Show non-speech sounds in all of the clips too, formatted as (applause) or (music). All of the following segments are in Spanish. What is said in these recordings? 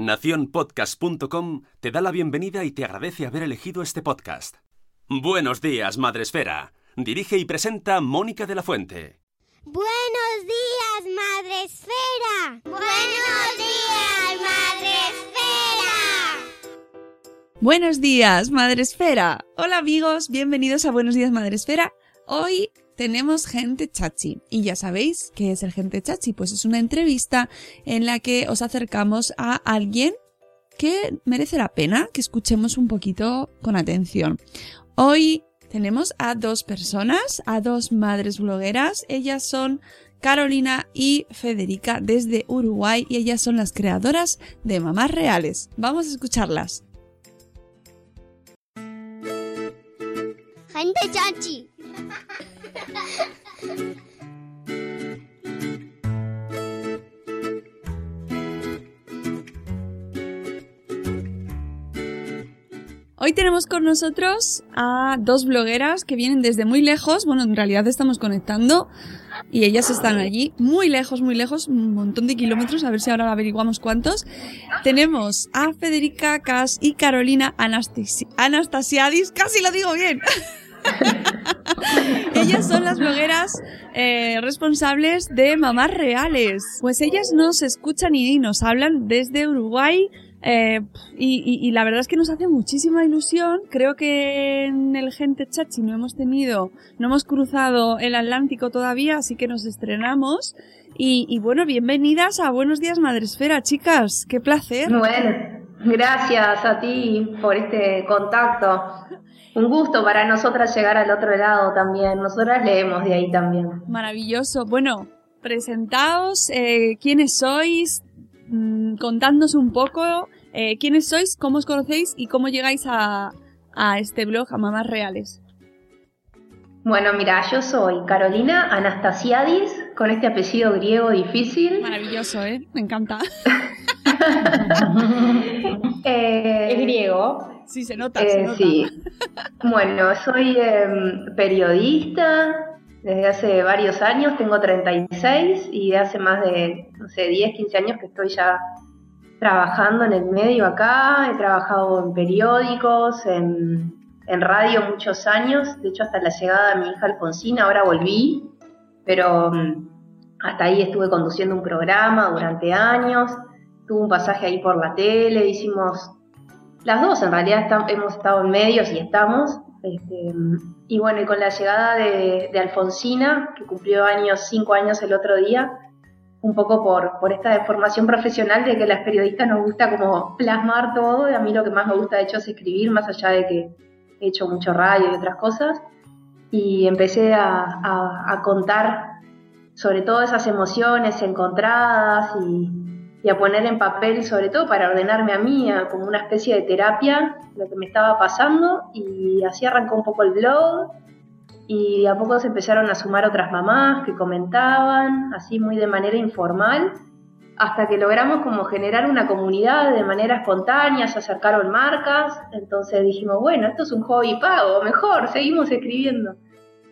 Naciónpodcast.com te da la bienvenida y te agradece haber elegido este podcast. Buenos días, Madre Esfera. Dirige y presenta Mónica de la Fuente. Buenos días, Madre Esfera. Buenos días, Madre Esfera. Buenos días, Madre Esfera. Hola amigos, bienvenidos a Buenos días, Madre Esfera. Hoy tenemos gente chachi. Y ya sabéis qué es el gente chachi. Pues es una entrevista en la que os acercamos a alguien que merece la pena que escuchemos un poquito con atención. Hoy tenemos a dos personas, a dos madres blogueras. Ellas son Carolina y Federica desde Uruguay y ellas son las creadoras de Mamás Reales. Vamos a escucharlas. Gente chachi. Hoy tenemos con nosotros a dos blogueras que vienen desde muy lejos. Bueno, en realidad estamos conectando y ellas están allí muy lejos, muy lejos, un montón de kilómetros. A ver si ahora averiguamos cuántos. Tenemos a Federica Cas y Carolina Anastasi Anastasiadis. Casi lo digo bien. (laughs) (laughs) ellas son las blogueras eh, responsables de Mamás Reales. Pues ellas nos escuchan y nos hablan desde Uruguay. Eh, y, la verdad es que nos hace muchísima ilusión. Creo que en el Gente Chachi no hemos tenido, no hemos cruzado el Atlántico todavía, así que nos estrenamos. Y, y bueno, bienvenidas a Buenos Días Madresfera, chicas. Qué placer. Bueno, gracias a ti por este contacto. Un gusto para nosotras llegar al otro lado también. Nosotras leemos de ahí también. Maravilloso. Bueno, presentaos, eh, quiénes sois, mm, contadnos un poco eh, quiénes sois, cómo os conocéis y cómo llegáis a, a este blog, a Mamás Reales. Bueno, mira, yo soy Carolina Anastasiadis, con este apellido griego difícil. Maravilloso, ¿eh? Me encanta. (laughs) (laughs) Eh, Es griego. Sí, se nota, se Eh, nota. sí. Bueno, soy em, periodista desde hace varios años, tengo 36 y hace más de, no sé, 10, 15 años que estoy ya trabajando en el medio acá. He trabajado en periódicos, en, en radio muchos años, de hecho hasta la llegada de mi hija Alfonsina, ahora volví, pero mm, hasta ahí estuve conduciendo un programa durante años, tuve un pasaje ahí por la tele, hicimos las dos en realidad estam- hemos estado en medios y estamos. este, y bueno, y con la llegada de, de Alfonsina, que cumplió años, cinco años el otro día, un poco por, por esta deformación profesional de que las periodistas nos gusta como plasmar todo, y a mí lo que más me gusta de hecho es escribir, más allá de que he hecho mucho radio y otras cosas, y empecé a, a- a contar sobre todo esas emociones encontradas y, y a poner en papel, sobre todo para ordenarme a mí, como una especie de terapia, lo que me estaba pasando, y así arrancó un poco el blog, y a poco se empezaron a sumar otras mamás que comentaban, así muy de manera informal, hasta que logramos como generar una comunidad de manera espontánea, se acercaron marcas, entonces dijimos, bueno, esto es un hobby pago, mejor, seguimos escribiendo.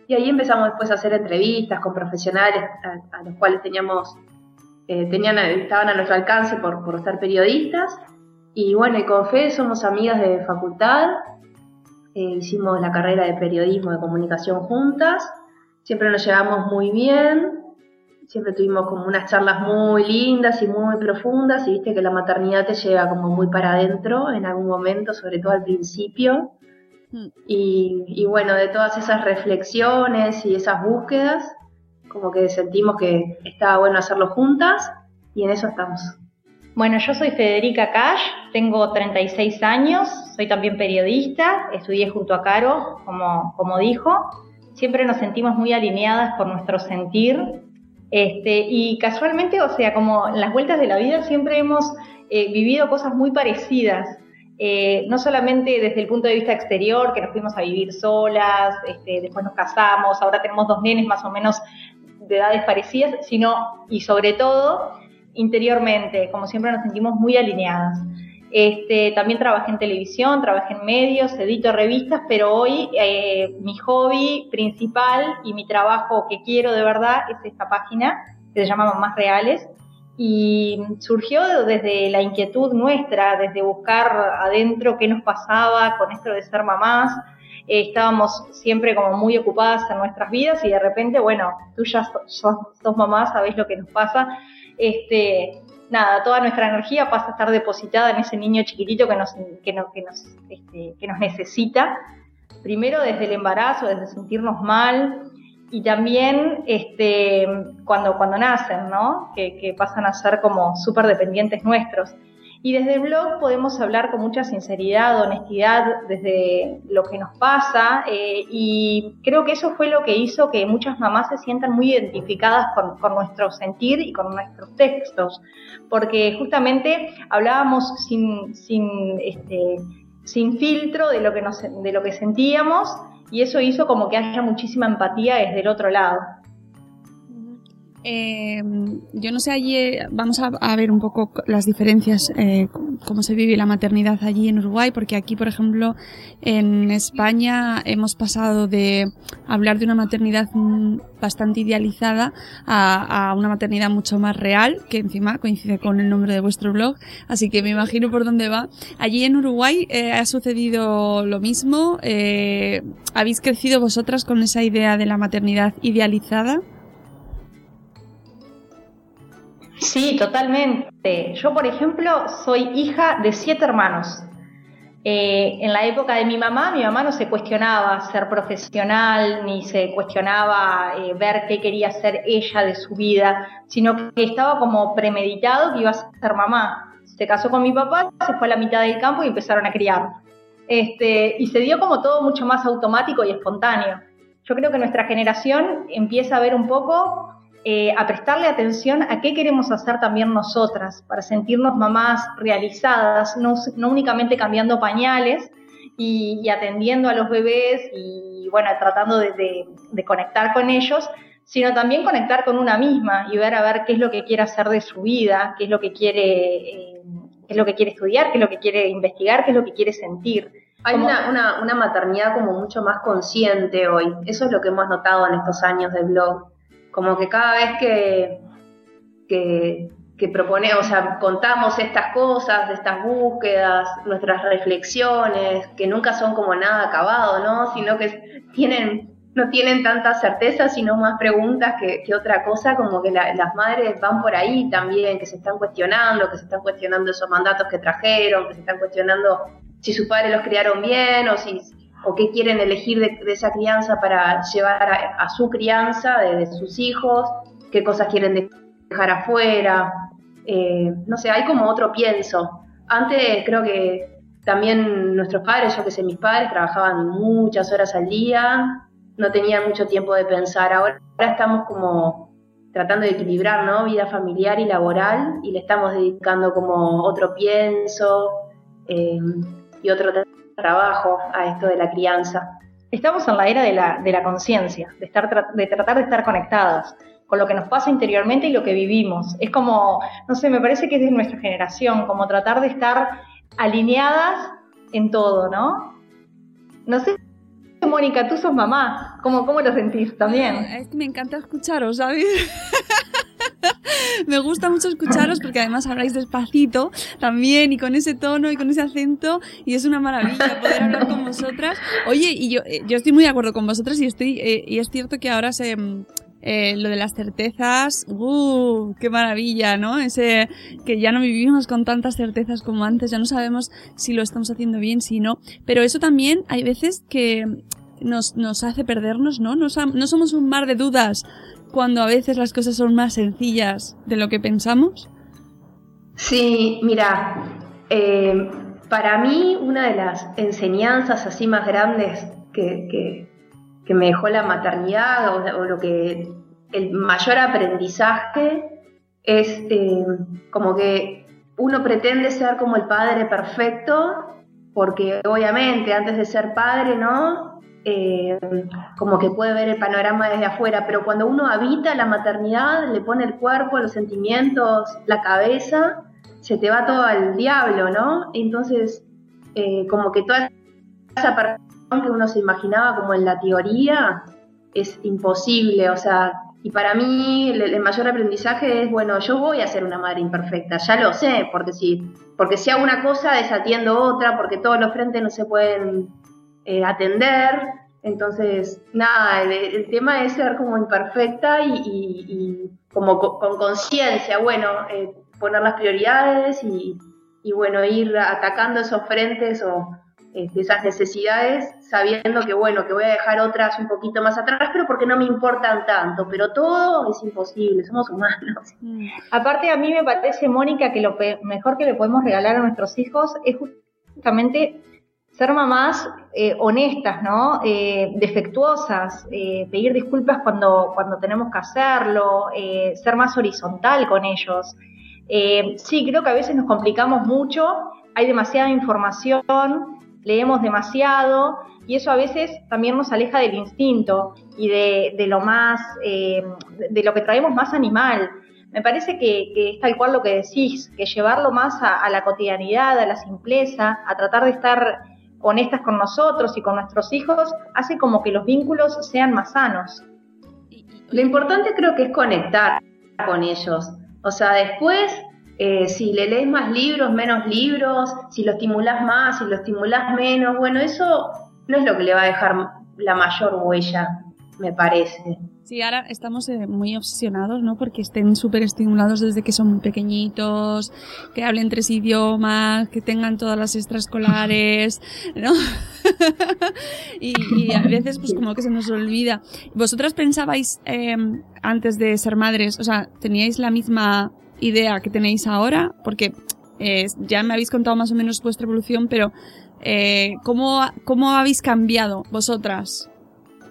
Y ahí empezamos después a hacer entrevistas con profesionales a, a los cuales teníamos, eh, tenían, estaban a nuestro alcance por, por ser periodistas. Y bueno, y con Fe somos amigas de facultad, eh, hicimos la carrera de periodismo de comunicación juntas, siempre nos llevamos muy bien, siempre tuvimos como unas charlas muy lindas y muy profundas y viste que la maternidad te lleva como muy para adentro en algún momento, sobre todo al principio. Mm. Y, y bueno, de todas esas reflexiones y esas búsquedas, como que sentimos que estaba bueno hacerlo juntas y en eso estamos. Bueno, yo soy Federica Cash, tengo 36 años, soy también periodista, estudié junto a Caro, como, como dijo. Siempre nos sentimos muy alineadas por nuestro sentir. Este, y casualmente, o sea, como en las vueltas de la vida siempre hemos eh, vivido cosas muy parecidas. Eh, no solamente desde el punto de vista exterior, que nos fuimos a vivir solas, este, después nos casamos, ahora tenemos dos nenes más o menos de edades parecidas, sino y sobre todo interiormente, como siempre nos sentimos muy alineadas. Este, también trabajé en televisión, trabajé en medios, edito revistas, pero hoy eh, mi hobby principal y mi trabajo que quiero de verdad es esta página que se llama Mamás Reales y surgió desde la inquietud nuestra, desde buscar adentro qué nos pasaba con esto de ser mamás. Estábamos siempre como muy ocupadas en nuestras vidas y de repente, bueno, tú ya sos, sos mamá, sabés lo que nos pasa este, nada, toda nuestra energía pasa a estar depositada en ese niño chiquitito que nos, que nos, que nos, este, que nos necesita, primero desde el embarazo, desde sentirnos mal, y también este, cuando, cuando nacen, ¿no? Que, que pasan a ser como súper dependientes nuestros. Y desde el blog podemos hablar con mucha sinceridad, honestidad, desde lo que nos pasa. Eh, y creo que eso fue lo que hizo que muchas mamás se sientan muy identificadas con, con nuestro sentir y con nuestros textos. Porque justamente hablábamos sin, sin, este, sin filtro de lo, que nos, de lo que sentíamos y eso hizo como que haya muchísima empatía desde el otro lado. Eh, yo no sé, allí eh, vamos a, ver un poco las diferencias, eh, cómo se vive la maternidad allí en Uruguay, porque aquí, por ejemplo, en España hemos pasado de hablar de una maternidad bastante idealizada a, a, una maternidad mucho más real, que encima coincide con el nombre de vuestro blog, así que me imagino por dónde va. Allí en Uruguay eh, ha sucedido lo mismo, eh, ¿habéis crecido vosotras con esa idea de la maternidad idealizada? Sí, totalmente. Yo, por ejemplo, soy hija de siete hermanos. Eh, en la época de mi mamá, mi mamá no se cuestionaba ser profesional, ni se cuestionaba eh, ver qué quería ser ella de su vida, sino que estaba como premeditado que iba a ser mamá. Se casó con mi papá, se fue a la mitad del campo y empezaron a criar. Este, y se dio como todo mucho más automático y espontáneo. Yo creo que nuestra generación empieza a ver un poco eh, a prestarle atención a qué queremos hacer también nosotras para sentirnos mamás realizadas, no, únicamente cambiando pañales y, atendiendo a los bebés y bueno, tratando de, conectar con ellos, sino también conectar con una misma y ver a ver qué es lo que quiere hacer de su vida, qué es lo que quiere, eh, qué es lo que quiere estudiar, qué es lo que quiere investigar, qué es lo que quiere sentir. Hay una, una, una maternidad como mucho más consciente hoy. Eso es lo que hemos notado en estos años de blog como que cada vez que, que, que proponemos, o sea, contamos estas cosas, estas búsquedas, nuestras reflexiones, que nunca son como nada acabado, ¿no? Sino que tienen, no tienen tanta certeza, sino más preguntas que, que otra cosa, como que las madres van por ahí también, que se están cuestionando, que se están cuestionando esos mandatos que trajeron, que se están cuestionando si sus padres los criaron bien o si, o qué quieren elegir de, esa crianza para llevar a, su crianza, de, sus hijos, qué cosas quieren dejar afuera. Eh, no sé, hay como otro pienso. Antes creo que también nuestros padres, yo que sé, mis padres trabajaban muchas horas al día, no tenían mucho tiempo de pensar. Ahora, estamos como tratando de equilibrar, ¿no? Vida familiar y laboral y le estamos dedicando como otro pienso eh, y otro trabajo a esto de la crianza. Estamos en la era de la, de la conciencia, de, estar, de tratar de estar conectadas con lo que nos pasa interiormente y lo que vivimos. Es como, no sé, me parece que es de nuestra generación, como tratar de estar alineadas en todo, ¿no? No sé, Mónica, tú sos mamá, ¿cómo, cómo lo sentís también? Que me encanta escucharos, ¿sabes? (laughs) (laughs) me gusta mucho escucharos porque además habláis despacito también y con ese tono y con ese acento y es una maravilla poder hablar con vosotras. Oye, y yo, eh, yo estoy muy de acuerdo con vosotras y estoy eh, y es cierto que ahora se eh, lo de las certezas, ¡uh! ¡Qué maravilla, ¿no? Ese que ya no vivimos con tantas certezas como antes, ya no sabemos si lo estamos haciendo bien, si no. Pero eso también hay veces que nos, nos hace perdernos, ¿no? No, no somos un mar de dudas cuando a veces las cosas son más sencillas de lo que pensamos. Sí, mira, eh, para mí una de las enseñanzas así más grandes que, que, me dejó la maternidad o, lo que el mayor aprendizaje es eh, como que uno pretende ser como el padre perfecto, porque obviamente antes de ser padre, ¿no? Eh, como que puede ver el panorama desde afuera, pero cuando uno habita la maternidad, le pone el cuerpo, los sentimientos, la cabeza, se te va todo al diablo, ¿no? Entonces, eh, como que toda esa perfección que uno se imaginaba como en la teoría es imposible, o sea, y para mí el, mayor aprendizaje es, bueno, yo voy a ser una madre imperfecta, ya lo sé, porque si, porque si hago una cosa desatiendo otra, porque todos los frentes no se pueden eh, atender, entonces, nada, el, tema es ser como imperfecta y, como con conciencia, bueno, eh, poner las prioridades y, bueno, ir atacando esos frentes o este, esas necesidades, sabiendo que bueno, que voy a dejar otras un poquito más atrás, pero porque no me importan tanto, pero todo es imposible, somos humanos. Mm. Aparte a mí me parece, Mónica, que lo mejor que le podemos regalar a nuestros hijos es justamente ser mamás eh, honestas, ¿no? Eh, defectuosas, pedir disculpas cuando, cuando tenemos que hacerlo, ser más horizontal con ellos. Sí, creo que a veces nos complicamos mucho, hay demasiada información, leemos demasiado y eso a veces también nos aleja del instinto y de, lo más, eh, de lo que traemos más animal. Me parece que, es tal cual lo que decís, que llevarlo más a, a la cotidianidad, a la simpleza, a tratar de estar honestas con nosotros y con nuestros hijos, hace como que los vínculos sean más sanos. Lo importante creo que es conectar con ellos, o sea, después, eh, si le lees más libros, menos libros, si lo estimulas más, si lo estimulas menos, bueno, eso no es lo que le va a dejar la mayor huella, me parece. Sí, ahora estamos eh, muy obsesionados, ¿no? Porque estén súper estimulados desde que son pequeñitos, que hablen tres idiomas, que tengan todas las extraescolares, (laughs) ¿no? (laughs) y, a veces pues como que se nos olvida. ¿Vosotras pensabais em, antes de ser madres, o sea, teníais la misma idea que tenéis ahora? Porque eh, ya me habéis contado más o menos vuestra evolución, pero eh, ¿cómo, ¿cómo habéis cambiado vosotras?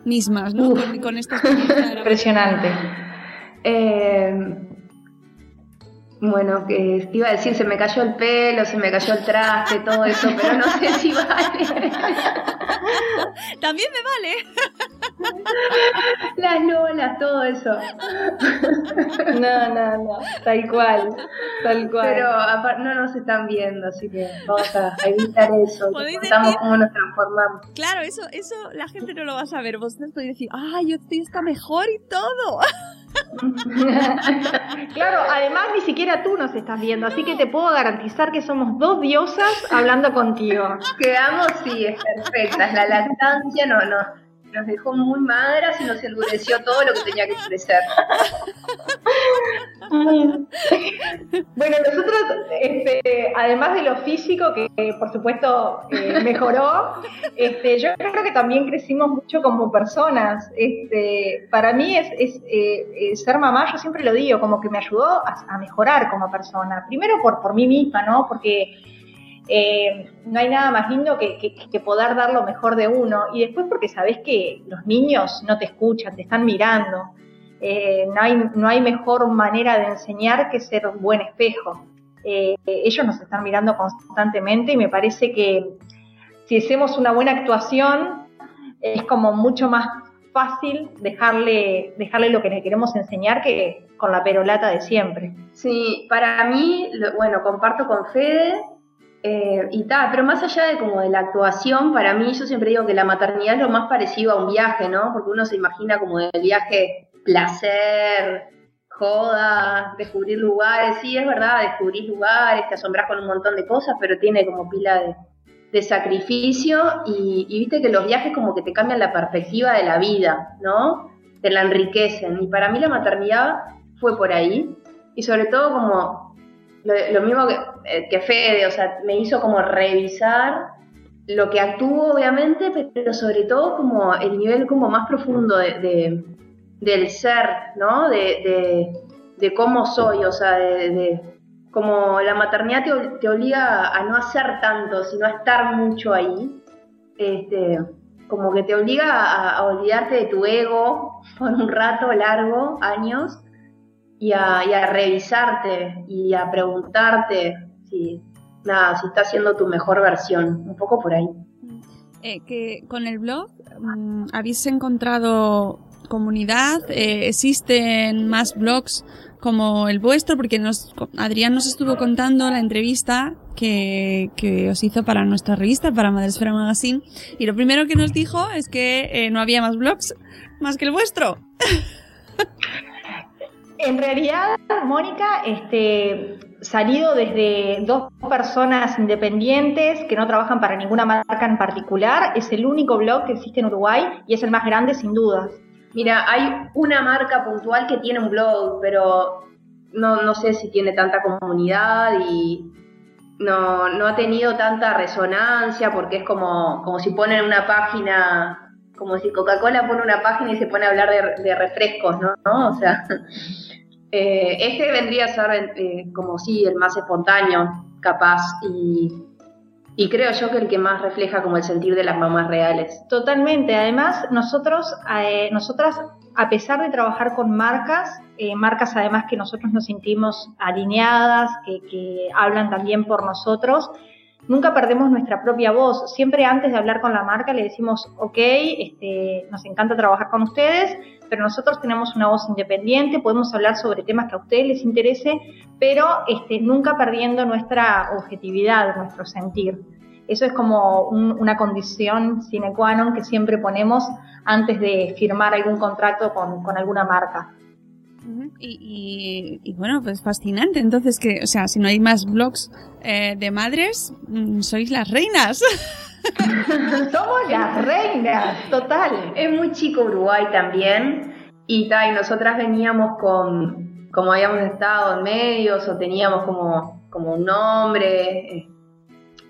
mismas, ¿no? con, esta (laughs) Impresionante. Eh, bueno, que te iba a decir, se me cayó el pelo, se me cayó el traste, todo eso, pero no sé si vale. (laughs) También me vale. (laughs) Las lolas, todo eso. No, no, no, tal cual, tal cual. Pero no nos están viendo, así que vamos a evitar eso. (laughs) Contamos cómo nos transformamos. Claro, eso, eso la gente no lo va a saber. Vos podéis decir, ah, yo estoy está mejor y todo. (laughs) claro, además ni siquiera tú nos estás viendo, así que te puedo garantizar que somos dos diosas hablando contigo. Quedamos, sí, es perfecta, la lactancia, no, no, nos dejó muy madras y nos endureció todo lo que tenía que crecer. (laughs) bueno, nosotros, este, además de lo físico, que por supuesto eh, mejoró, este, yo creo que también crecimos mucho como personas. Este, para mí es, eh, eh, ser mamá, yo siempre lo digo, como que me ayudó a, mejorar como persona. Primero por, por mí misma, ¿no? Porque eh, no hay nada más lindo que, poder dar lo mejor de uno. Y después porque sabes que los niños no te escuchan, te están mirando. Eh, no, hay, no hay mejor manera de enseñar que ser un buen espejo. Eh, ellos nos están mirando constantemente y me parece que si hacemos una buena actuación es como mucho más fácil dejarle, dejarle lo que le queremos enseñar que con la perolata de siempre. Sí, para mí, bueno, comparto con Fede, eh, y tal, pero más allá de como de la actuación, para mí yo siempre digo que la maternidad es lo más parecido a un viaje, ¿no? Porque uno se imagina como el viaje placer, joda, descubrir lugares, sí, es verdad, descubrir lugares, te asombras con un montón de cosas, pero tiene como pila de, sacrificio y, viste que los viajes como que te cambian la perspectiva de la vida, ¿no? te la enriquecen. Y para mí la maternidad fue por ahí. Y sobre todo como lo, mismo que, eh, que, Fede, o sea, me hizo como revisar lo que actúo obviamente, pero sobre todo como el nivel como más profundo de, del ser, ¿no? De, de, cómo soy, o sea, de, como la maternidad te, obliga a no hacer tanto, sino a estar mucho ahí. Este, como que te obliga a, olvidarte de tu ego (laughs) por un rato largo, años, y a, y a revisarte y a preguntarte si, nada, si está siendo tu mejor versión, un poco por ahí. Eh, que con el blog mm, habéis encontrado comunidad, eh, existen más blogs como el vuestro, porque nos, Adrián nos estuvo contando la entrevista que, que os hizo para nuestra revista, para Madresfera Magazine, y lo primero que nos dijo es que eh, no había más blogs más que el vuestro. (laughs) En realidad, Mónica, este, salido desde dos personas independientes que no trabajan para ninguna marca en particular, es el único blog que existe en Uruguay y es el más grande sin dudas. Mira, hay una marca puntual que tiene un blog, pero no, no sé si tiene tanta comunidad y no, no ha tenido tanta resonancia porque es como, como si ponen una página, como si Coca-Cola pone una página y se pone a hablar de, de refrescos, ¿no? ¿no? O sea, eh, este vendría a ser eh, como sí, el más espontáneo, capaz, y, creo yo que el que más refleja como el sentir de las mamás reales. Totalmente, además nosotros, eh, nosotras, a pesar de trabajar con marcas, marcas además que nosotros nos sentimos alineadas, que, que hablan también por nosotros, nunca perdemos nuestra propia voz. Siempre antes de hablar con la marca le decimos, ok, este, nos encanta trabajar con ustedes, pero nosotros tenemos una voz independiente, podemos hablar sobre temas que a ustedes les interese, pero este, nunca perdiendo nuestra objetividad, nuestro sentir. Eso es como una condición sine qua non que siempre ponemos antes de firmar algún contrato con, con alguna marca. Y, bueno, pues fascinante. Entonces, que, o sea, si no hay más blogs eh, de madres, mm, sois las reinas. (laughs) (laughs) Somos las reinas, total. Es muy chico Uruguay también. Y, ta, y nosotras veníamos con, como habíamos estado en medios o teníamos como, como un nombre. Eh,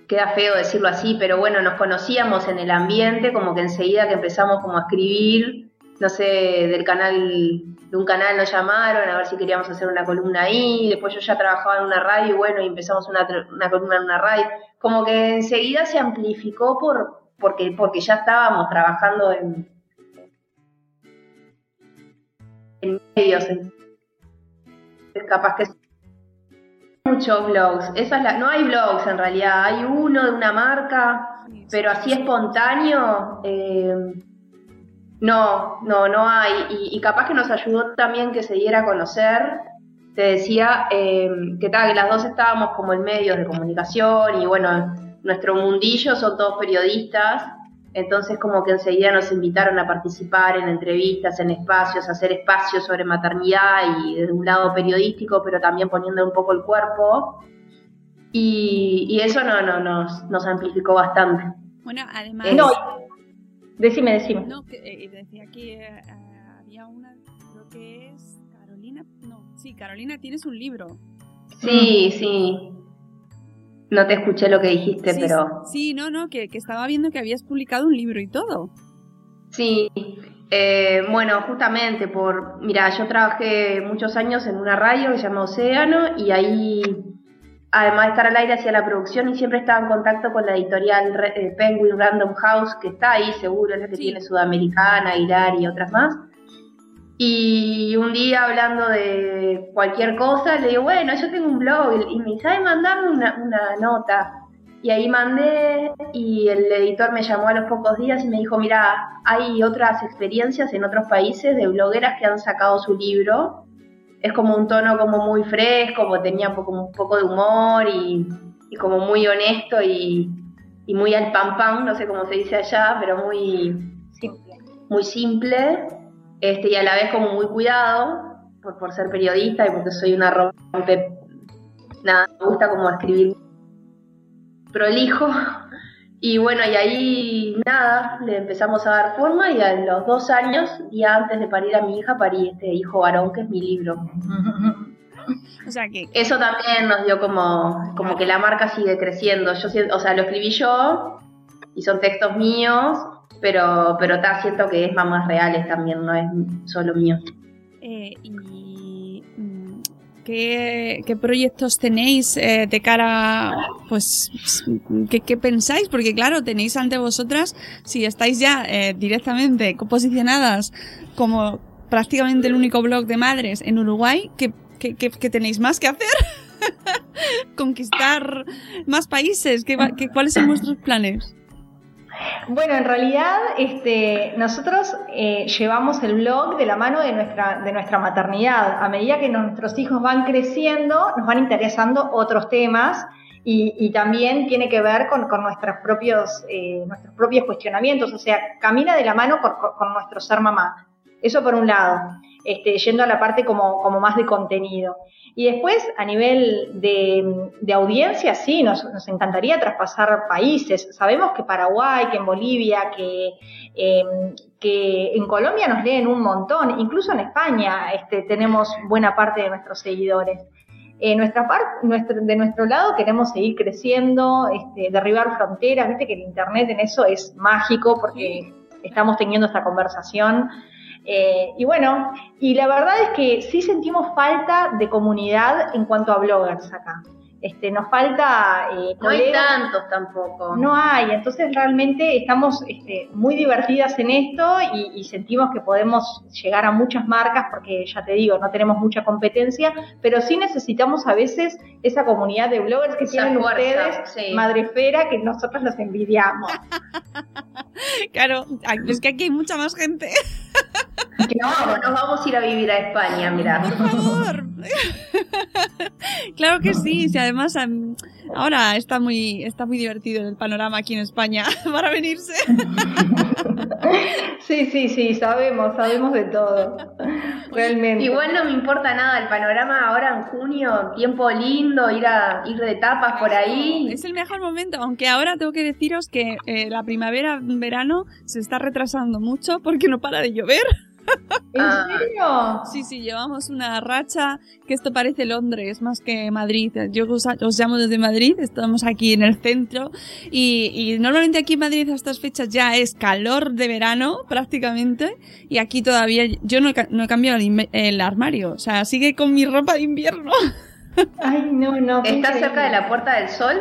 queda feo decirlo así, pero bueno, nos conocíamos en el ambiente, como que enseguida que empezamos como a escribir, no sé, del canal de un canal nos llamaron a ver si queríamos hacer una columna ahí, después yo ya trabajaba en una radio y bueno, y empezamos una, una columna en una radio. Como que enseguida se amplificó por, porque, porque ya estábamos trabajando en, en medios. Es capaz que muchos blogs. Esa es la, no hay blogs en realidad, hay uno de una marca, pero así espontáneo. Eh, no, no, no hay. Y, capaz que nos ayudó también que se diera a conocer. Te decía eh, que, tal, que las dos estábamos como en medios de comunicación y bueno, nuestro mundillo son todos periodistas. Entonces como que enseguida nos invitaron a participar en entrevistas, en espacios, a hacer espacios sobre maternidad y de un lado periodístico, pero también poniendo un poco el cuerpo. Y, eso no, no, nos, nos amplificó bastante. Bueno, además... Decime, decime. No, eh, decía que eh, había una, creo que es Carolina, no, sí, Carolina, tienes un libro. Sí, sí. No te escuché lo que dijiste, pero... Sí, no, no, que, que, estaba viendo que habías publicado un libro y todo. Sí, eh, bueno, justamente por... Mira, yo trabajé muchos años en una radio que se llama Océano y ahí además de estar al aire, hacía la producción y siempre estaba en contacto con la editorial eh, Penguin Random House, que está ahí seguro, es la que tiene Sudamericana, Aguilar y otras más. Y un día hablando de cualquier cosa, le digo, bueno, yo tengo un blog y me sabe mandarme una, una nota. Y ahí mandé y el editor me llamó a los pocos días y me dijo, mira, hay otras experiencias en otros países de blogueras que han sacado su libro es como un tono como muy fresco, tenía como un poco de humor y, como muy honesto y, muy al pam pam, no sé cómo se dice allá, pero muy simple, muy simple este, y a la vez como muy cuidado por, por ser periodista y porque soy una rompe, nada, me gusta como escribir prolijo Y bueno, y ahí nada, le empezamos a dar forma y a los dos años, y antes de parir a mi hija, parí este hijo varón, que es mi libro. (laughs) O sea que... Eso también nos dio como, como que la marca sigue creciendo. Yo, o sea, lo escribí yo y son textos míos, pero, pero está, siento que es más reales también, no es solo mío. Eh, y ¿qué, ¿qué, proyectos tenéis eh, de cara, pues, ¿qué, ¿qué, pensáis? Porque claro, tenéis ante vosotras, si estáis ya eh, directamente posicionadas como prácticamente el único blog de madres en Uruguay, ¿qué, qué, qué tenéis más que hacer? (laughs) ¿Conquistar más países? ¿Qué, ¿Cuáles son vuestros planes? Bueno, en realidad este, nosotros eh, llevamos el blog de la mano de nuestra, de nuestra maternidad. A medida que nuestros hijos van creciendo, nos van interesando otros temas y, también tiene que ver con, nuestros, propios, eh, nuestros propios cuestionamientos, o sea, camina de la mano con, con nuestro ser mamá. Eso por un lado, este, yendo a la parte como, como más de contenido. Y después, a nivel de, audiencia, sí, nos, encantaría traspasar países. Sabemos que Paraguay, que en Bolivia, que, em, que en Colombia nos leen un montón, incluso en España este, tenemos buena parte de nuestros seguidores. Eh, nuestra nuestro, de nuestro lado queremos seguir creciendo, este, derribar fronteras, viste que el Internet en eso es mágico porque estamos teniendo esta conversación eh, y bueno, y la verdad es que sí sentimos falta de comunidad en cuanto a bloggers acá. Este, nos falta... Eh, no hay tantos tampoco. No hay, entonces realmente estamos este, muy divertidas en esto y, sentimos que podemos llegar a muchas marcas porque ya te digo, no tenemos mucha competencia, pero sí necesitamos a veces esa comunidad de bloggers que tienen ustedes, Madrefera, que nosotros los envidiamos. (laughs) claro, es que aquí hay mucha más gente. (laughs) No, nos vamos a ir a vivir a España, mira. Por favor. (laughs) claro que sí, si además ahora está muy, está muy divertido el panorama aquí en España (laughs) para venirse. Sí, sí, sí, sabemos, sabemos de todo. (laughs) Realmente. Igual no me importa nada el panorama ahora en junio, tiempo lindo, ir a ir de tapas por ahí. Es el mejor momento, aunque ahora tengo que deciros que eh, la primavera, verano se está retrasando mucho porque no para de llover. ¿En ah. serio? Sí, sí, llevamos una racha que esto parece Londres más que Madrid. Yo os, llamo desde Madrid, estamos aquí en el centro y, normalmente aquí en Madrid a estas fechas ya es calor de verano prácticamente y aquí todavía yo no he, cambiado el, armario, o sea, sigue con mi ropa de invierno. Ay, no, no. ¿Estás cerca de la Puerta del Sol?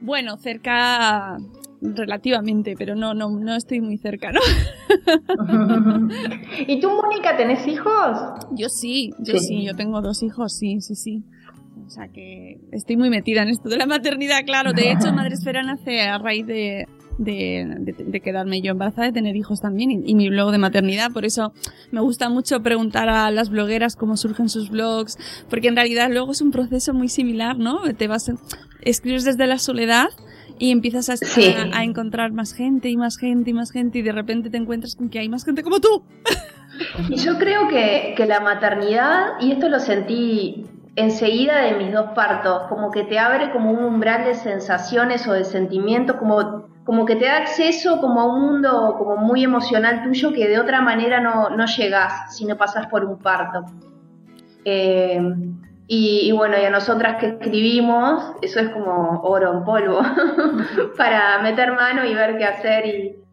Bueno, cerca relativamente, pero no, no, no estoy muy cerca, ¿no? (laughs) ¿Y tú, Mónica, tenés hijos? Yo sí, yo sí. yo tengo dos hijos, sí, sí, sí. O sea que estoy muy metida en esto de la maternidad, claro. De hecho, (laughs) Madre Esfera nace a raíz de, de, quedarme yo embarazada, de tener hijos también y, mi blog de maternidad. Por eso me gusta mucho preguntar a las blogueras cómo surgen sus blogs, porque en realidad luego es un proceso muy similar, ¿no? Te vas, escribes desde la soledad y empiezas a, a, encontrar más gente y más gente y más gente y de repente te encuentras con que hay más gente como tú. Y yo creo que, que la maternidad, y esto lo sentí enseguida de mis dos partos, como que te abre como un umbral de sensaciones o de sentimientos, como, como que te da acceso como a un mundo como muy emocional tuyo que de otra manera no, no llegás si no pasas por un parto. Eh, y, bueno, y a nosotras que escribimos, eso es como oro en polvo, (laughs) para meter mano y ver qué hacer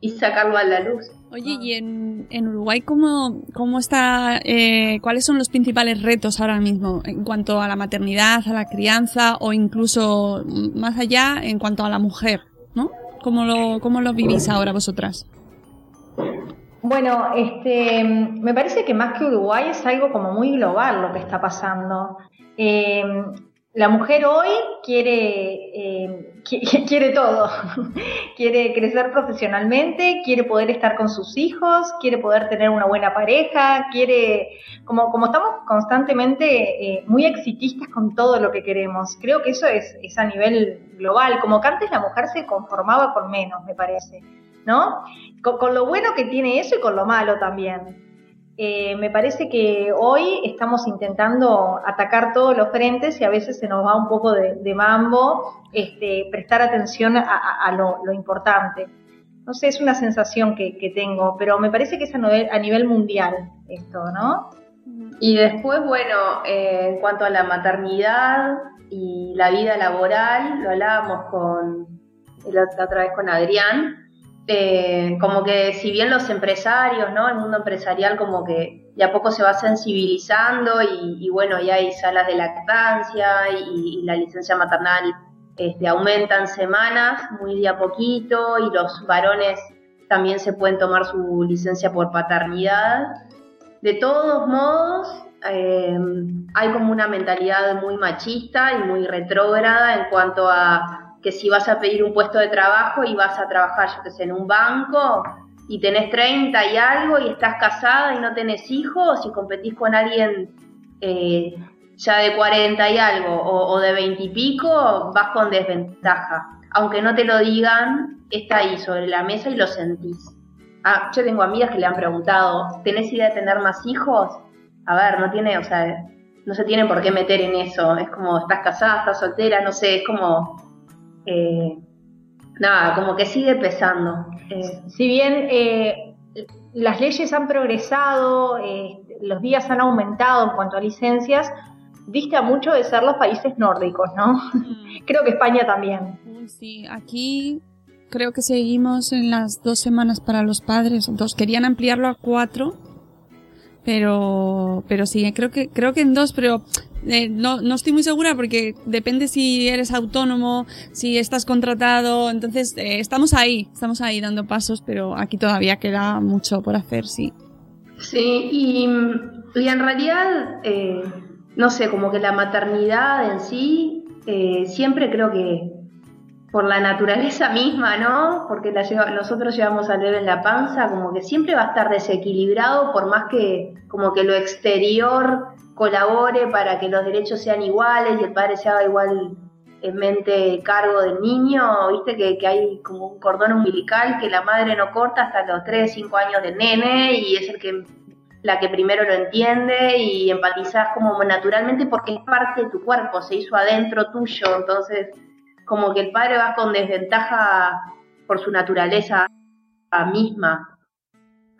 y, sacarlo a la luz. Oye, ¿y en, en Uruguay cómo, cómo está, eh, cuáles son los principales retos ahora mismo en cuanto a la maternidad, a la crianza o incluso más allá en cuanto a la mujer, ¿no? ¿Cómo lo, cómo lo vivís ahora vosotras? Bueno, este, me parece que más que Uruguay es algo como muy global lo que está pasando. Eh, la mujer hoy quiere, eh, (laughs) quiere todo, (laughs) quiere crecer profesionalmente, quiere poder estar con sus hijos, quiere poder tener una buena pareja, quiere, como, como estamos constantemente eh, muy exitistas con todo lo que queremos, creo que eso es, es a nivel global, como que antes la mujer se conformaba con menos, me parece, ¿no? Con, lo bueno que tiene eso y con lo malo también. eh, me parece que hoy estamos intentando atacar todos los frentes y a veces se nos va un poco de, mambo este, prestar atención a, lo, importante. No sé, es una sensación que, tengo, pero me parece que es a nivel, a nivel mundial esto, ¿no? Y después, bueno, eh, en cuanto a la maternidad y la vida laboral, lo hablábamos con la otra vez con Adrián, como que si bien los empresarios, ¿no? El mundo empresarial como que de a poco se va sensibilizando y, bueno, ya hay salas de lactancia y, la licencia maternal este, aumentan semanas muy de a poquito y los varones también se pueden tomar su licencia por paternidad. De todos modos, eh, hay como una mentalidad muy machista y muy retrógrada en cuanto a que si vas a pedir un puesto de trabajo y vas a trabajar, yo que sé, en un banco y tenés 30 y algo y estás casada y no tenés hijos y competís con alguien eh, ya de 40 y algo o, de 20 y pico, vas con desventaja. Aunque no te lo digan, está ahí sobre la mesa y lo sentís. Ah, yo tengo amigas que le han preguntado, ¿tenés idea de tener más hijos? A ver, no tiene, o sea, no se tiene por qué meter en eso. Es como, estás casada, estás soltera, no sé, es como, eh, nada, como que sigue pesando. Eh, si bien eh, las leyes han progresado, los días han aumentado en cuanto a licencias, dista mucho de ser los países nórdicos, ¿no? Mm. (laughs) creo que España también. Sí, aquí creo que seguimos en las dos semanas para los padres. Dos querían ampliarlo a cuatro, pero, pero sí, creo que creo que en dos, pero eh, no, no estoy muy segura porque depende si eres autónomo, si estás contratado, entonces eh, estamos ahí, estamos ahí dando pasos, pero aquí todavía queda mucho por hacer, sí. Sí, y, en realidad, eh, no sé, como que la maternidad en sí, siempre creo que por la naturaleza (laughs) misma, ¿no? Porque la nosotros llevamos al bebé en la panza, como que siempre va a estar desequilibrado por más que como que lo exterior colabore para que los derechos sean iguales y el padre se haga igual en mente cargo del niño, viste que, hay como un cordón umbilical que la madre no corta hasta los 3, 5 años del nene y es el que la que primero lo entiende y empatizas como naturalmente porque es parte de tu cuerpo, se hizo adentro tuyo, entonces como que el padre va con desventaja por su naturaleza misma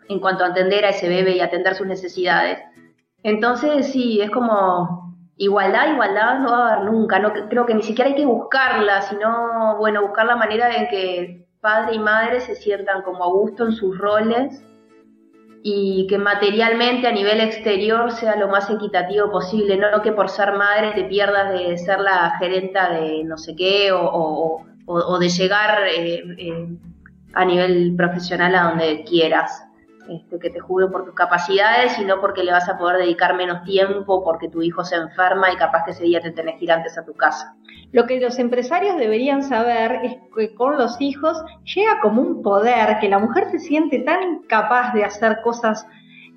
en cuanto a atender a ese bebé y atender sus necesidades. Entonces, sí, es como igualdad, igualdad no va a haber nunca. No, creo que ni siquiera hay que buscarla, sino, bueno, buscar la manera en que padre y madre se sientan como a gusto en sus roles y que materialmente a nivel exterior sea lo más equitativo posible, no que por ser madre te pierdas de ser la gerenta de no sé qué o, de llegar eh, eh, a nivel profesional a donde quieras. Este, que te juzgue por tus capacidades y no porque le vas a poder dedicar menos tiempo porque tu hijo se enferma y capaz que ese día te tenés que ir antes a tu casa. Lo que los empresarios deberían saber es que con los hijos llega como un poder, que la mujer se siente tan capaz de hacer cosas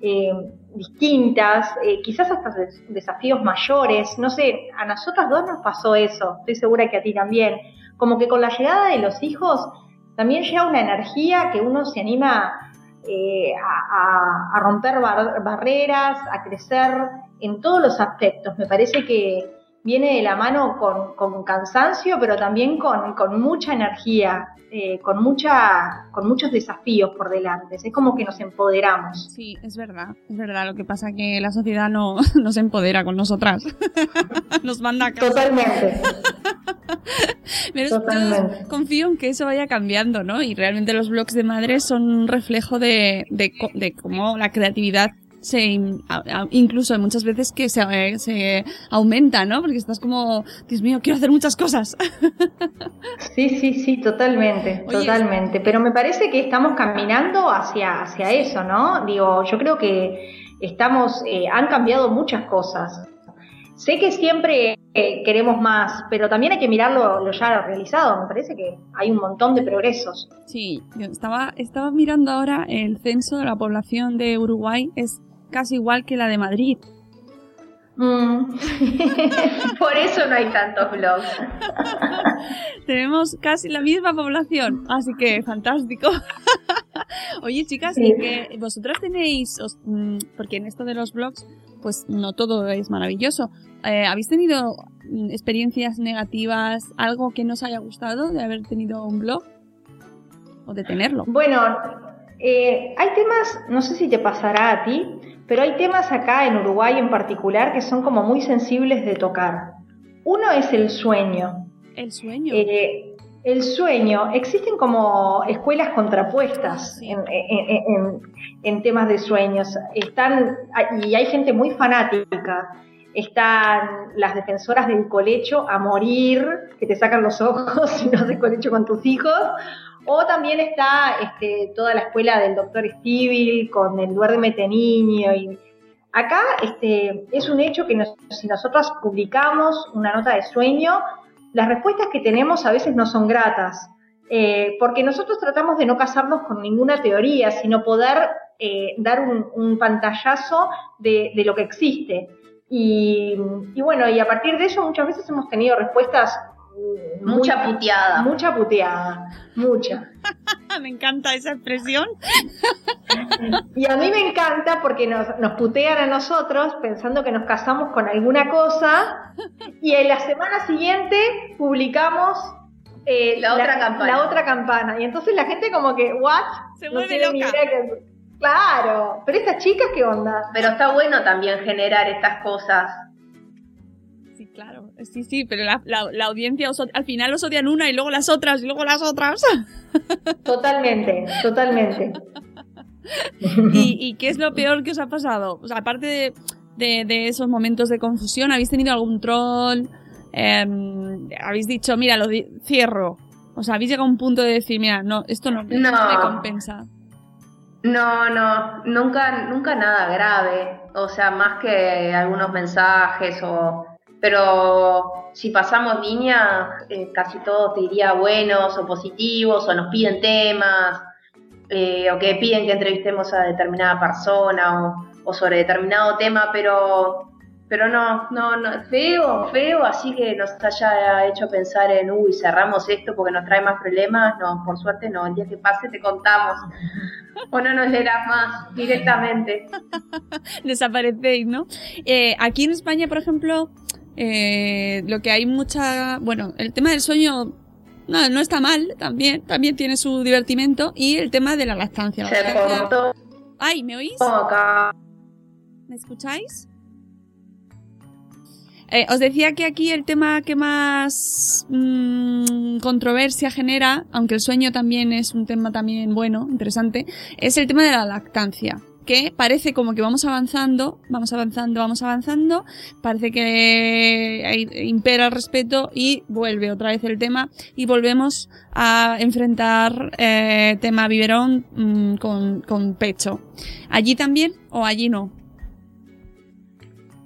eh, distintas, eh, quizás hasta desafíos mayores, no sé, a nosotras dos nos pasó eso, estoy segura que a ti también, como que con la llegada de los hijos también llega una energía que uno se anima eh, a, romper barreras, a crecer en todos los aspectos. Me parece que viene de la mano con, cansancio, pero también con, mucha energía, eh, con, mucha, con muchos desafíos por delante. Es como que nos empoderamos. Sí, es verdad, es verdad. Lo que pasa es que la sociedad no (laughs) nos empodera con nosotras. (laughs) nos manda a casa. Totalmente. (laughs) Pero confío en que eso vaya cambiando, ¿no? Y realmente los blogs de madres son un reflejo de, de, de cómo la creatividad se incluso muchas veces que se, eh, se aumenta, ¿no? Porque estás como, Dios mío, quiero hacer muchas cosas. (laughs) Sí, sí, sí, totalmente, totalmente. Pero me parece que estamos caminando hacia, hacia eso, ¿no? Digo, yo creo que estamos, eh, han cambiado muchas cosas. Sé que siempre eh, queremos más, pero también hay que mirar lo, ya realizado. Me parece que hay un montón de progresos. Sí, yo estaba, estaba mirando ahora el censo de la población de Uruguay, es casi igual que la de Madrid. Mm. (laughs) Por eso no hay tantos blogs. (laughs) Tenemos casi la misma población, así que fantástico. (laughs) Oye, chicas, ¿y que vosotras tenéis, mm, porque en esto de los blogs, pues no todo es maravilloso. Eh, ¿Habéis tenido mm, experiencias negativas, algo que no os haya gustado de haber tenido un blog? ¿O de tenerlo? Bueno, eh, hay temas, no sé si te pasará a ti, pero hay temas acá en Uruguay en particular que son como muy sensibles de tocar. Uno es el sueño. El sueño. Eh, el sueño, existen como escuelas contrapuestas en, temas de sueños. Están, y hay gente muy fanática. Están las defensoras del colecho a morir, que te sacan los ojos (laughs) si no haces colecho con tus hijos. O también está este, toda la escuela del doctor Stevie con el duérmete niño. Y acá este, es un hecho que si nosotros publicamos una nota de sueño, las respuestas que tenemos a veces no son gratas, eh, porque nosotros tratamos de no casarnos con ninguna teoría, sino poder eh, dar un, pantallazo de, lo que existe. Y, bueno, y a partir de eso muchas veces hemos tenido respuestas mucha puteada. Mucha puteada, mucha. (laughs) me encanta esa expresión. y a mí me encanta porque nos, putean a nosotros pensando que nos casamos con alguna cosa y en la semana siguiente publicamos eh, la, otra campana. La otra campana. Y entonces la gente como que, ¿what? Se vuelve loca. Claro, pero estas chicas, ¿qué onda? Pero está bueno también generar estas cosas Claro, sí, sí, pero la, audiencia al final os odian una y luego las otras y luego las otras. (laughs) Totalmente, totalmente. (laughs) ¿Y, qué es lo peor que os ha pasado? O sea, aparte de, esos momentos de confusión, ¿habéis tenido algún troll? Em, ¿Habéis dicho, mira, lo cierro? O sea, ¿habéis llegado a un punto de decir, mira, no, esto no, no. me compensa? No, no, nunca, nunca nada grave. O sea, más que algunos mensajes o pero si pasamos línea, eh, casi todos te diría buenos o positivos, o nos piden temas, eh, o que piden que entrevistemos a determinada persona o, sobre determinado tema, pero pero no, no, no, feo, feo, así que nos haya hecho pensar en, uy, cerramos esto porque nos trae más problemas, no, por suerte no, el día que pase te contamos, o no nos leerás más directamente. (laughs) Desaparecéis, ¿no? Eh, aquí en España, por ejemplo, eh, lo que hay mucha, bueno, el tema del sueño no, no está mal, también, también tiene su divertimento y el tema de la lactancia. Se Ay, ¿me oís? ¿Me escucháis? Eh, os decía que aquí el tema que más mm, controversia genera, aunque el sueño también es un tema también bueno, interesante, es el tema de la lactancia que parece como que vamos avanzando, vamos avanzando, vamos avanzando, parece que impera el respeto y vuelve otra vez el tema y volvemos a enfrentar eh, tema biberón mm, con, con, pecho. ¿Allí también o allí no?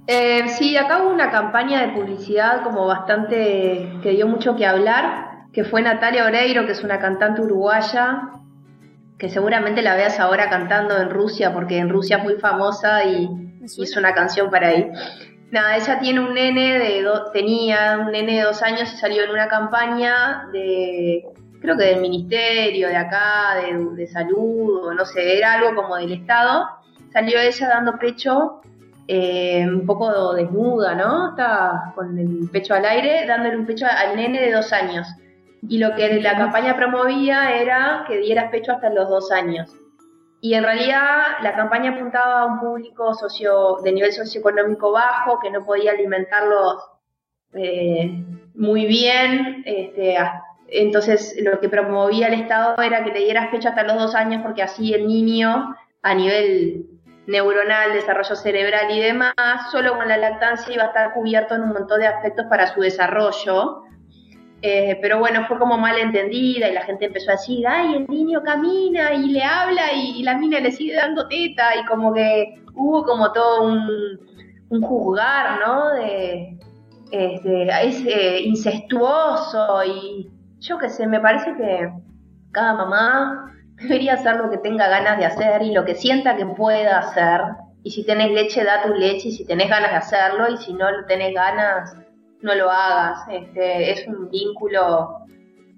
Eh, sí, acá hubo una campaña de publicidad como bastante que dio mucho que hablar, que fue Natalia Oreiro, que es una cantante uruguaya, que seguramente la veas ahora cantando en Rusia, porque en Rusia es muy famosa y hizo una canción para ahí. Nada, ella tiene un nene de tenía un nene de dos años y salió en una campaña de, creo que del ministerio de acá, de, salud, o no sé, era algo como del Estado. Salió ella dando pecho, eh, un poco desnuda, ¿no? Estaba con el pecho al aire, dándole un pecho al nene de dos años y lo que la campaña promovía era que dieras pecho hasta los dos años. Y en realidad la campaña apuntaba a un público socio, de nivel socioeconómico bajo que no podía alimentarlos eh, muy bien. Este, entonces lo que promovía el Estado era que te dieras pecho hasta los dos años porque así el niño a nivel neuronal, desarrollo cerebral y demás, solo con la lactancia iba a estar cubierto en un montón de aspectos para su desarrollo eh, pero bueno, fue como mal entendida y la gente empezó a decir, ay, el niño camina y le habla y, la mina le sigue dando teta y como que hubo como todo un, un juzgar, ¿no? De, este, es eh, incestuoso y yo qué sé, me parece que cada mamá debería hacer lo que tenga ganas de hacer y lo que sienta que pueda hacer. Y si tenés leche, da tu leche y si tenés ganas de hacerlo y si no tenés ganas, no lo hagas. Este, es un vínculo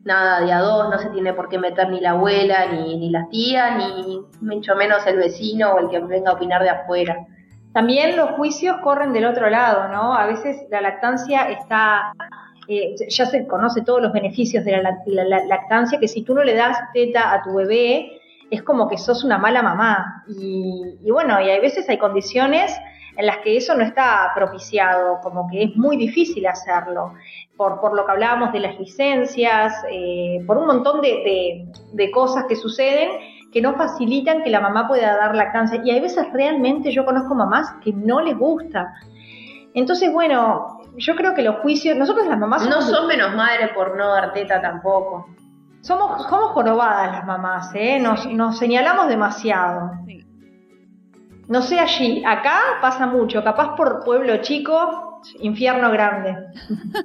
nada de a dos, no se tiene por qué meter ni la abuela, ni, ni las tías, ni mucho menos el vecino o el que venga a opinar de afuera. También los juicios corren del otro lado, ¿no? A veces la lactancia está, eh, ya se conoce todos los beneficios de la, lactancia, que si tú no le das teta a tu bebé, es como que sos una mala mamá. Y, y bueno, y hay veces hay condiciones en las que eso no está propiciado, como que es muy difícil hacerlo, por, por lo que hablábamos de las licencias, eh, por un montón de, de, cosas que suceden que no facilitan que la mamá pueda dar lactancia. Y hay veces realmente yo conozco mamás que no les gusta. Entonces, bueno, yo creo que los juicios, nosotros las mamás... No son menos madres por no dar teta tampoco. Somos, somos jorobadas las mamás, ¿eh? Nos, nos señalamos demasiado. No sé allí, acá pasa mucho, capaz por pueblo chico, infierno grande.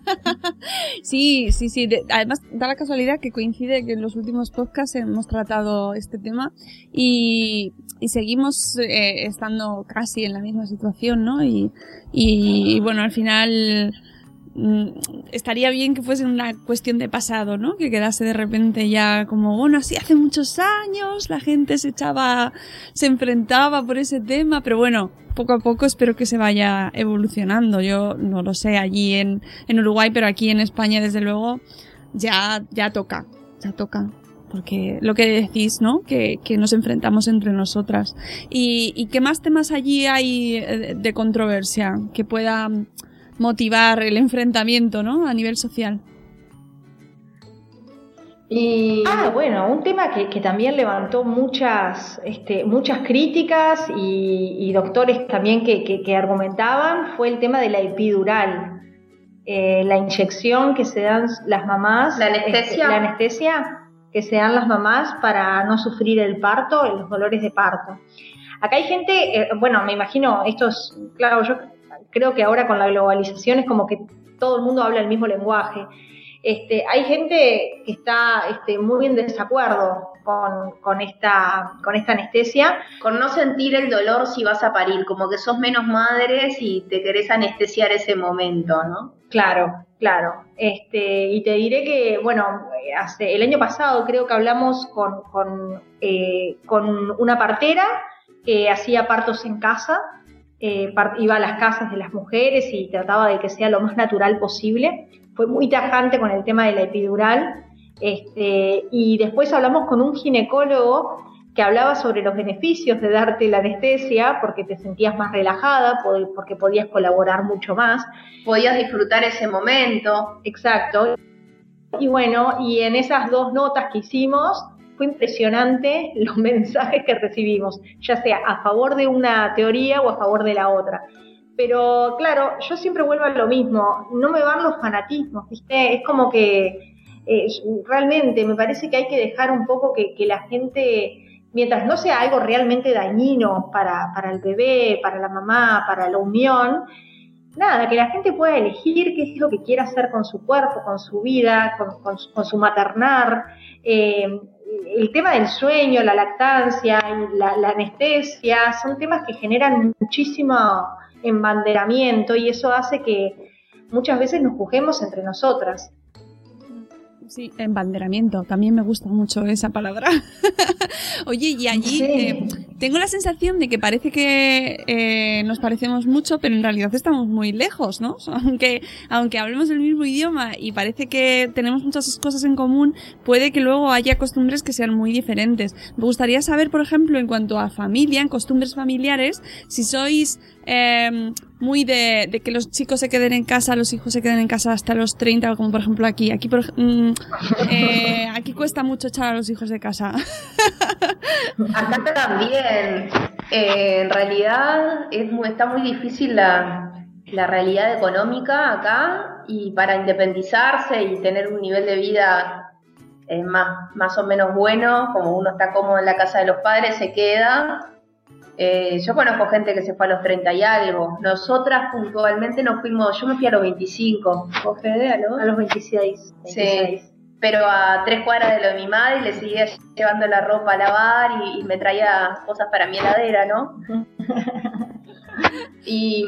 (laughs) sí, sí, sí. además, da la casualidad que coincide que en los últimos podcasts hemos tratado este tema y, seguimos eh, estando casi en la misma situación, ¿no? Y, bueno, al final estaría bien que fuese una cuestión de pasado, ¿no? Que quedase de repente ya como, bueno, así hace muchos años la gente se echaba, se enfrentaba por ese tema, pero bueno, poco a poco espero que se vaya evolucionando. Yo no lo sé allí en, en Uruguay, pero aquí en España desde luego ya, ya toca, ya toca. Porque lo que decís, ¿no? Que, que nos enfrentamos entre nosotras. ¿Y, ¿Y qué más temas allí hay eh, de controversia que pueda motivar el enfrentamiento, ¿no? A nivel social. Y ah, bueno, un tema que, también levantó muchas, este, muchas críticas y, doctores también que, argumentaban fue el tema de la epidural. Eh, la inyección que se dan las mamás. La anestesia. Este, la anestesia que se dan las mamás para no sufrir el parto, los dolores de parto. Acá hay gente, eh, bueno, me imagino, esto es, claro, yo creo que ahora con la globalización es como que todo el mundo habla el mismo lenguaje. Este, hay gente que está este, muy en desacuerdo con, esta, con esta anestesia. Con no sentir el dolor si vas a parir, como que sos menos madre si te querés anestesiar ese momento, ¿no? Claro, claro. Este, y te diré que, bueno, hace, el año pasado creo que hablamos con, con, eh, con una partera que hacía partos en casa eh, iba a las casas de las mujeres y trataba de que sea lo más natural posible. Fue muy tajante con el tema de la epidural. Este, y después hablamos con un ginecólogo que hablaba sobre los beneficios de darte la anestesia porque te sentías más relajada, porque podías colaborar mucho más. Podías disfrutar ese momento. Exacto. Y bueno, y en esas dos notas que hicimos, fue impresionante (laughs) los mensajes que recibimos, ya sea a favor de una teoría o a favor de la otra. Pero claro, yo siempre vuelvo a lo mismo, no me van los fanatismos, ¿viste? Es como que eh, realmente me parece que hay que dejar un poco que, la gente, mientras no sea algo realmente dañino para, para el bebé, para la mamá, para la unión, nada, que la gente pueda elegir qué es lo que quiere hacer con su cuerpo, con su vida, con, con, su maternar. Eh, el tema del sueño, la lactancia, la, anestesia, son temas que generan muchísimo embanderamiento y eso hace que muchas veces nos juzguemos entre nosotras. Sí, embanderamiento, también me gusta mucho esa palabra. (laughs) Oye, y allí eh, tengo la sensación de que parece que eh, nos parecemos mucho, pero en realidad estamos muy lejos, ¿no? (laughs) Aunque, aunque hablemos el mismo idioma y parece que tenemos muchas cosas en común, puede que luego haya costumbres que sean muy diferentes. Me gustaría saber, por ejemplo, en cuanto a familia, en costumbres familiares, si sois eh, muy de, de, que los chicos se queden en casa, los hijos se queden en casa hasta los 30, como por ejemplo aquí. Aquí, por, mm, (laughs) eh, aquí cuesta mucho echar a los hijos de casa. (laughs) Acá también. Eh, en realidad es está muy difícil la, la realidad económica acá y para independizarse y tener un nivel de vida eh, más, más o menos bueno, como uno está cómodo en la casa de los padres, se queda eh, yo conozco gente que se fue a los 30 y algo. Nosotras puntualmente nos fuimos, yo me fui a los 25. ¿Vos, Fede, a los, a los 26, Sí, pero a tres cuadras de lo de mi madre le seguía llevando la ropa a lavar y, me traía cosas para mi heladera, ¿no? (laughs) y,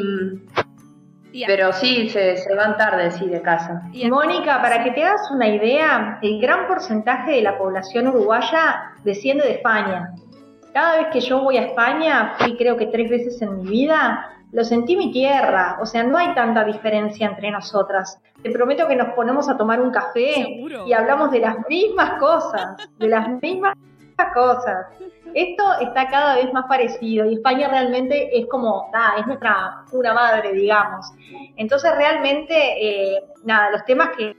Pero sí, se, se, van tarde, sí, de casa. Mónica, para que te hagas una idea, el gran porcentaje de la población uruguaya desciende de España. Cada vez que yo voy a España, fui creo que tres veces en mi vida, lo sentí mi tierra, o sea, no hay tanta diferencia entre nosotras. Te prometo que nos ponemos a tomar un café y hablamos de las mismas cosas, de las mismas cosas. Esto está cada vez más parecido y España realmente es como, nada, es nuestra una madre, digamos. Entonces realmente, eh, nada, los temas que,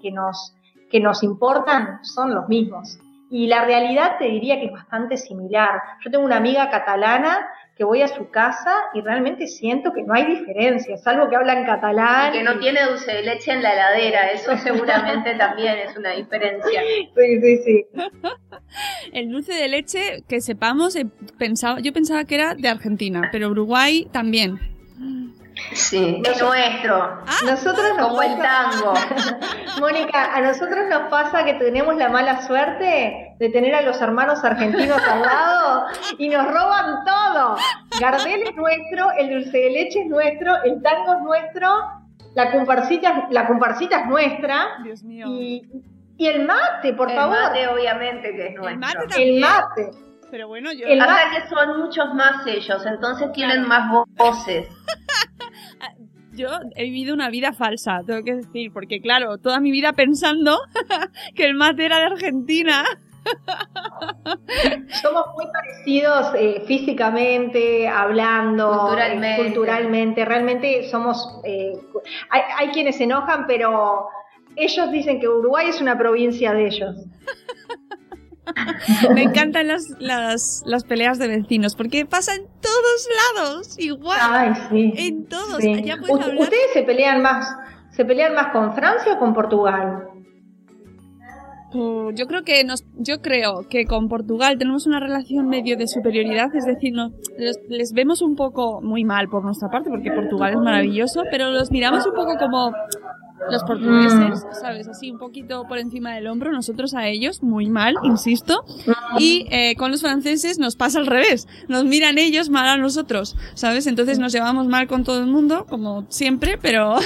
que, nos, que nos importan son los mismos. Y la realidad te diría que es bastante similar. Yo tengo una amiga catalana que voy a su casa y realmente siento que no hay diferencia, salvo que hablan catalán. Y que no tiene dulce de leche en la heladera, eso (laughs) seguramente también es una diferencia. Sí, sí, sí. El dulce de leche, que sepamos, pensaba, yo pensaba que era de Argentina, pero Uruguay también. Sí, es nuestro. Ah. nosotros como el tango. (laughs) Mónica, a nosotros nos pasa que tenemos la mala suerte de tener a los hermanos argentinos al lado y nos roban todo. Gardel es nuestro, el dulce de leche es nuestro, el tango es nuestro, la comparsita, la comparsita es nuestra. Dios mío. Y, el mate, por favor. El mate, obviamente, que es nuestro. El mate también. El mate. Pero bueno, yo... El mate que son muchos más ellos, entonces tienen más voces. Yo he vivido una vida falsa, tengo que decir, porque claro, toda mi vida pensando (laughs) que el mate era de Argentina. (laughs) Somos muy parecidos eh, físicamente, hablando, culturalmente. culturalmente. Realmente somos. Eh, hay, hay, quienes se enojan, pero ellos dicen que Uruguay es una provincia de ellos. (laughs) (laughs) Me encantan las, las, las, peleas de vecinos porque pasa en todos lados, igual. Ay, sí. En todos. ¿Ustedes se pelean más, se pelean más con Francia o con Portugal? Uh, yo creo que nos, yo creo que con Portugal tenemos una relación medio de superioridad, es decir, no, les vemos un poco muy mal por nuestra parte, porque Portugal es maravilloso, pero los miramos un poco como los portugueses, ¿sabes? Así un poquito por encima del hombro, nosotros a ellos muy mal, insisto. Y eh, con los franceses nos pasa al revés, nos miran ellos mal a nosotros, ¿sabes? Entonces nos llevamos mal con todo el mundo, como siempre, pero...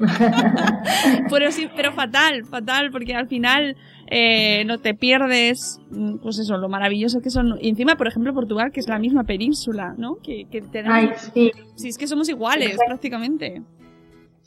(laughs) pero sí, pero fatal, fatal, porque al final eh, no te pierdes, mm, pues eso, lo maravilloso que son. Y encima, por ejemplo, Portugal, que es la misma península, ¿no? Que, que tenemos. Ay, sí. sí, es que somos iguales, prácticamente.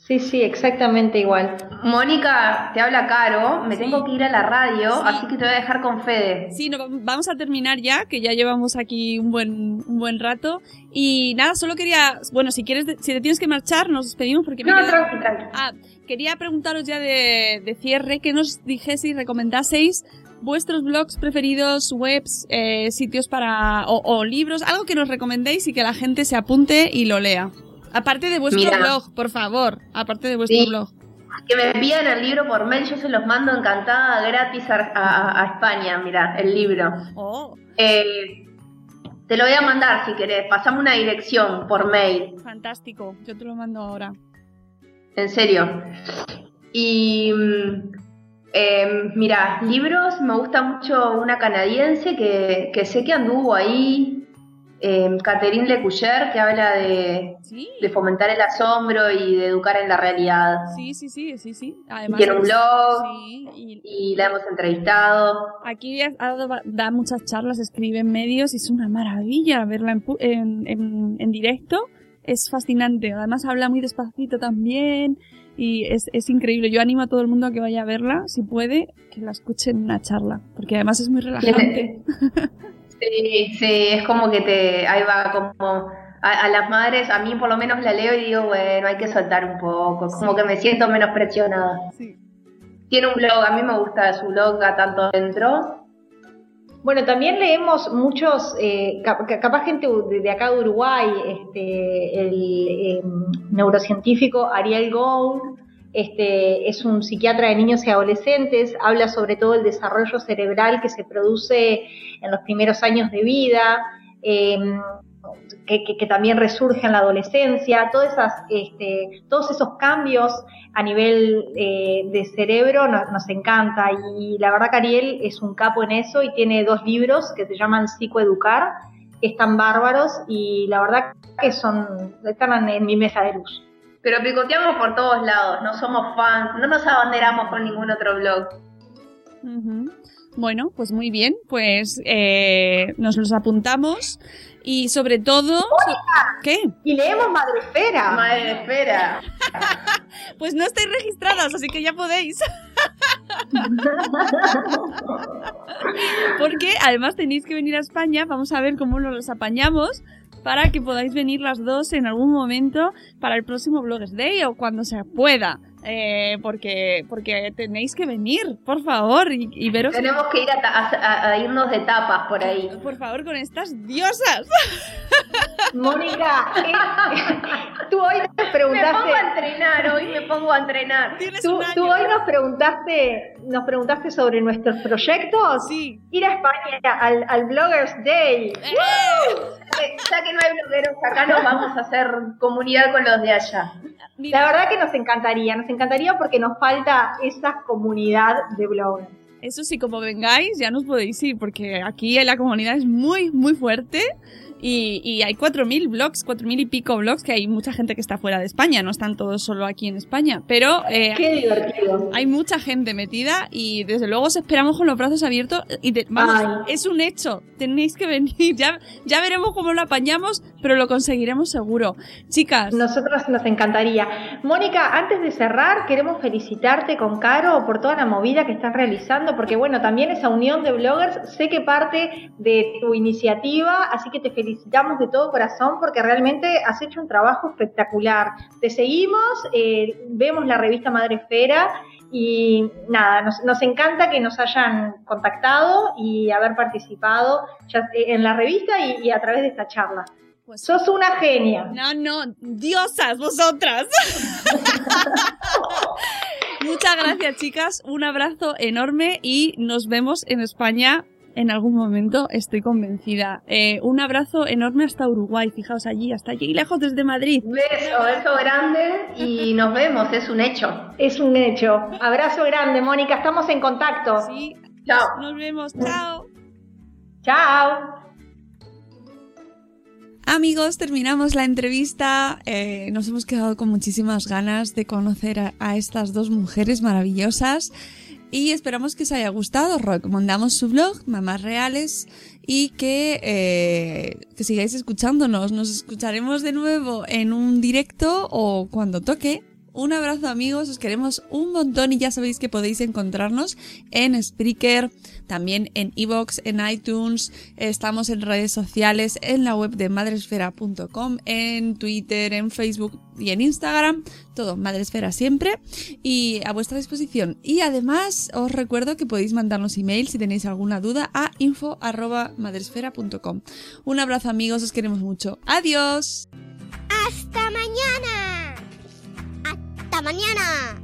Sí, sí, exactamente igual. Mónica, te habla Caro, me tengo que ir a la radio, así que te voy a dejar con Fede. Sí, no, vamos a terminar ya, que ya llevamos aquí un buen, un buen rato. Y nada, solo quería, bueno, si quieres, si te tienes que marchar, nos despedimos porque no, me tranqui, tranqui. Ah, quería preguntaros ya de, de cierre que nos dijeseis, recomendaseis vuestros blogs preferidos, webs, eh, sitios para, o, o libros, algo que nos recomendéis y que la gente se apunte y lo lea. Aparte de vuestro blog, por favor. Aparte de vuestro blog. Que me envían el libro por mail, yo se los mando encantada, gratis a, España, mira, el libro. Oh. Eh, te lo voy a mandar si querés, pasame una dirección por mail. Fantástico, yo te lo mando ahora. En serio. Y em, mira, libros, me gusta mucho una canadiense que, que sé que anduvo ahí, eh, Catherine Lecuyer, que habla de, de, fomentar el asombro y de educar en la realidad. Sí, sí, sí, sí, sí. Además, tiene un blog y, la hemos entrevistado. Aquí da muchas charlas, escribe en medios y es una maravilla verla en, en, directo. Es fascinante. Además habla muy despacito también y es, es, increíble. Yo animo a todo el mundo a que vaya a verla, si puede, que la escuchen en una charla, porque además es muy (laughs) relajante. (laughs) Sí, sí, es como que te, ahí va como a, las madres, a mí por lo menos la leo y digo, bueno, hay que soltar un poco, como que me siento menos presionada. Tiene un blog, a mí me gusta su blog a tanto dentro. Bueno, también leemos muchos, eh, capaz gente de acá de Uruguay, este, el em, neurocientífico Ariel Gould, este, es un psiquiatra de niños y adolescentes, habla sobre todo el desarrollo cerebral que se produce en los primeros años de vida, em, que, también resurge en la adolescencia, todas esas, este, todos esos cambios a nivel eh, de cerebro nos, encanta y la verdad que Ariel es un capo en eso y tiene dos libros que se llaman Psicoeducar, que están bárbaros y la verdad que son, están en mi mesa de luz. Pero picoteamos por todos lados, no somos fans, no nos abanderamos con ningún otro blog. Bueno, pues muy bien, pues eh, nos los apuntamos y sobre todo... ¿Qué? Y leemos Madresfera. Madre espera. (laughs) Pues no estáis registradas, así que ya podéis. (laughs) Porque además tenéis que venir a España, vamos a ver cómo nos los apañamos para que podáis venir las dos en algún momento para el próximo Bloggers Day o cuando se pueda. Eh, porque, porque tenéis que venir, por favor, y, y veros, Tenemos que ir a, ta- a- a irnos de tapas por ahí. (laughs) por favor, con estas diosas. (laughs) Mónica, eh, (laughs) tú hoy nos Me pongo a preguntaste. entrenar, hoy me pongo a entrenar. Tienes Tú, tú hoy nos preguntaste, nos preguntaste sobre nuestros proyectos. Sí. Ir a España al, al Bloggers Day. ¡Eh! Eh, Ya que no hay blogueros acá, nos vamos a hacer comunidad con los de allá. Mira, La verdad que nos encantaría, nos encantaría porque nos falta esa comunidad de bloggers. Eso sí, como vengáis, ya nos podéis ir, porque aquí la comunidad es muy, muy fuerte. Y, y hay 4.000 blogs, 4.000 y pico blogs, que hay mucha gente que está fuera de España, no están todos solo aquí en España. Pero eh, Qué divertido. hay mucha gente metida y desde luego os esperamos con los brazos abiertos. Y de- vamos, Ay. es un hecho, tenéis que venir. Ya, ya veremos cómo lo apañamos, pero lo conseguiremos seguro. Chicas, Nosotros nos encantaría. Mónica, antes de cerrar, queremos felicitarte con Caro por toda la movida que estás realizando, porque bueno, también esa unión de bloggers, sé que parte de tu iniciativa, así que te felicitamos de todo corazón porque realmente has hecho un trabajo espectacular. Te seguimos, eh, vemos la revista Madresfera y nada, nos, nos encanta que nos hayan contactado y haber participado ya en la revista y- y a través de esta charla. pues Sos una genia. No, no, diosas vosotras. (laughs) Muchas gracias, chicas. Un abrazo enorme y nos vemos en España en algún momento, estoy convencida. Eh, un abrazo enorme hasta Uruguay, fijaos allí, hasta allí, lejos desde Madrid. Beso, beso grande y nos vemos, es un hecho. Es un hecho. Abrazo grande, Mónica. Estamos en contacto. Sí, Chao. nos vemos, chao. Chao. Amigos, terminamos la entrevista. Eh, nos hemos quedado con muchísimas ganas de conocer a, a estas dos mujeres maravillosas y esperamos que os haya gustado. Os recomendamos su blog, Mamás Reales, y que, eh, que sigáis escuchándonos. Nos escucharemos de nuevo en un directo o cuando toque. Un abrazo amigos, os queremos un montón y ya sabéis que podéis encontrarnos en Spreaker, también en iVoox, en iTunes, estamos en redes sociales, en la web de madresfera.com, en Twitter, en Facebook y en Instagram, todo Madresfera siempre y a vuestra disposición. Y además os recuerdo que podéis mandarnos email si tenéis alguna duda a info@madresfera.com. Un abrazo amigos, os queremos mucho. Adiós. ¡Hasta mañana! ¡Hasta mañana!